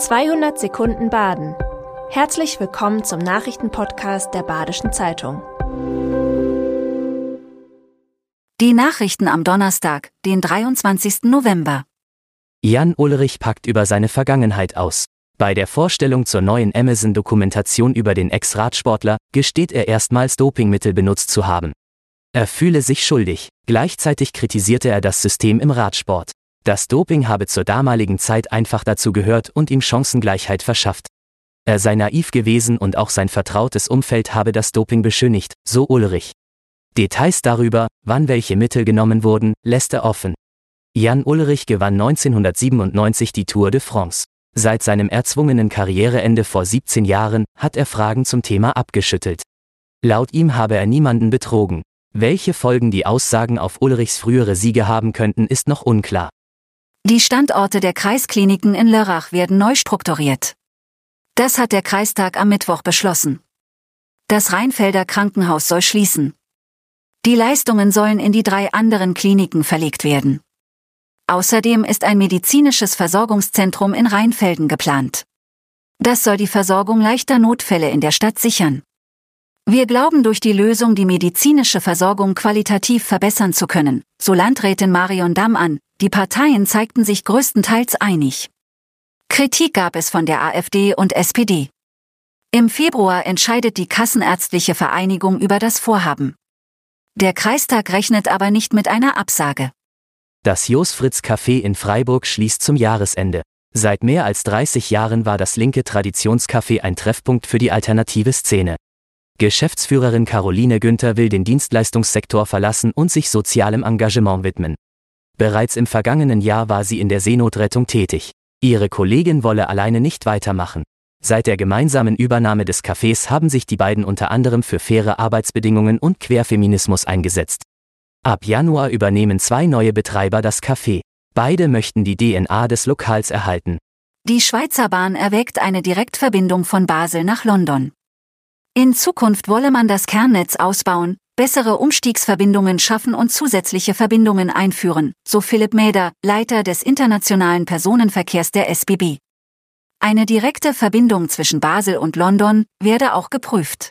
200 Sekunden Baden. Herzlich willkommen zum Nachrichtenpodcast der Badischen Zeitung. Die Nachrichten am Donnerstag, den 23. November. Jan Ulrich packt über seine Vergangenheit aus. Bei der Vorstellung zur neuen Amazon-Dokumentation über den Ex-Radsportler gesteht er erstmals Dopingmittel benutzt zu haben. Er fühle sich schuldig, gleichzeitig kritisierte er das System im Radsport. Das Doping habe zur damaligen Zeit einfach dazu gehört und ihm Chancengleichheit verschafft. Er sei naiv gewesen und auch sein vertrautes Umfeld habe das Doping beschönigt, so Ulrich. Details darüber, wann welche Mittel genommen wurden, lässt er offen. Jan Ulrich gewann 1997 die Tour de France. Seit seinem erzwungenen Karriereende vor 17 Jahren hat er Fragen zum Thema abgeschüttelt. Laut ihm habe er niemanden betrogen. Welche Folgen die Aussagen auf Ulrichs frühere Siege haben könnten, ist noch unklar. Die Standorte der Kreiskliniken in Lörrach werden neu strukturiert. Das hat der Kreistag am Mittwoch beschlossen. Das Rheinfelder Krankenhaus soll schließen. Die Leistungen sollen in die drei anderen Kliniken verlegt werden. Außerdem ist ein medizinisches Versorgungszentrum in Rheinfelden geplant. Das soll die Versorgung leichter Notfälle in der Stadt sichern. Wir glauben durch die Lösung die medizinische Versorgung qualitativ verbessern zu können, so Landrätin Marion Damm an, die Parteien zeigten sich größtenteils einig. Kritik gab es von der AfD und SPD. Im Februar entscheidet die Kassenärztliche Vereinigung über das Vorhaben. Der Kreistag rechnet aber nicht mit einer Absage. Das Jos Fritz Café in Freiburg schließt zum Jahresende. Seit mehr als 30 Jahren war das linke Traditionscafé ein Treffpunkt für die alternative Szene. Geschäftsführerin Caroline Günther will den Dienstleistungssektor verlassen und sich sozialem Engagement widmen. Bereits im vergangenen Jahr war sie in der Seenotrettung tätig. Ihre Kollegin wolle alleine nicht weitermachen. Seit der gemeinsamen Übernahme des Cafés haben sich die beiden unter anderem für faire Arbeitsbedingungen und Querfeminismus eingesetzt. Ab Januar übernehmen zwei neue Betreiber das Café. Beide möchten die DNA des Lokals erhalten. Die Schweizer Bahn erwägt eine Direktverbindung von Basel nach London. In Zukunft wolle man das Kernnetz ausbauen, bessere Umstiegsverbindungen schaffen und zusätzliche Verbindungen einführen, so Philipp Mäder, Leiter des internationalen Personenverkehrs der SBB. Eine direkte Verbindung zwischen Basel und London werde auch geprüft.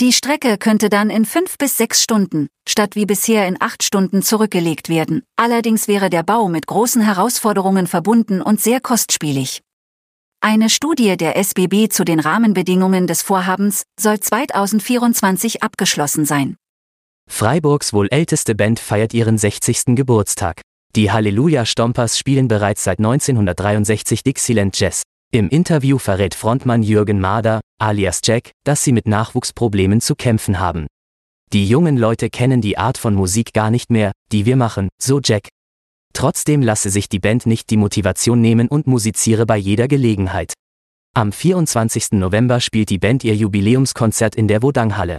Die Strecke könnte dann in fünf bis sechs Stunden, statt wie bisher in acht Stunden zurückgelegt werden. Allerdings wäre der Bau mit großen Herausforderungen verbunden und sehr kostspielig. Eine Studie der SBB zu den Rahmenbedingungen des Vorhabens soll 2024 abgeschlossen sein. Freiburgs wohl älteste Band feiert ihren 60. Geburtstag. Die Halleluja Stompers spielen bereits seit 1963 Dixieland Jazz. Im Interview verrät Frontmann Jürgen Mader, alias Jack, dass sie mit Nachwuchsproblemen zu kämpfen haben. Die jungen Leute kennen die Art von Musik gar nicht mehr, die wir machen, so Jack. Trotzdem lasse sich die Band nicht die Motivation nehmen und musiziere bei jeder Gelegenheit. Am 24. November spielt die Band ihr Jubiläumskonzert in der Wodang-Halle.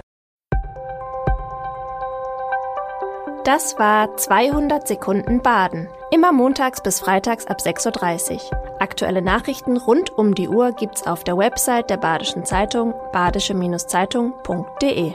Das war 200 Sekunden Baden. Immer montags bis freitags ab 6.30 Uhr. Aktuelle Nachrichten rund um die Uhr gibt's auf der Website der Badischen Zeitung badische-zeitung.de.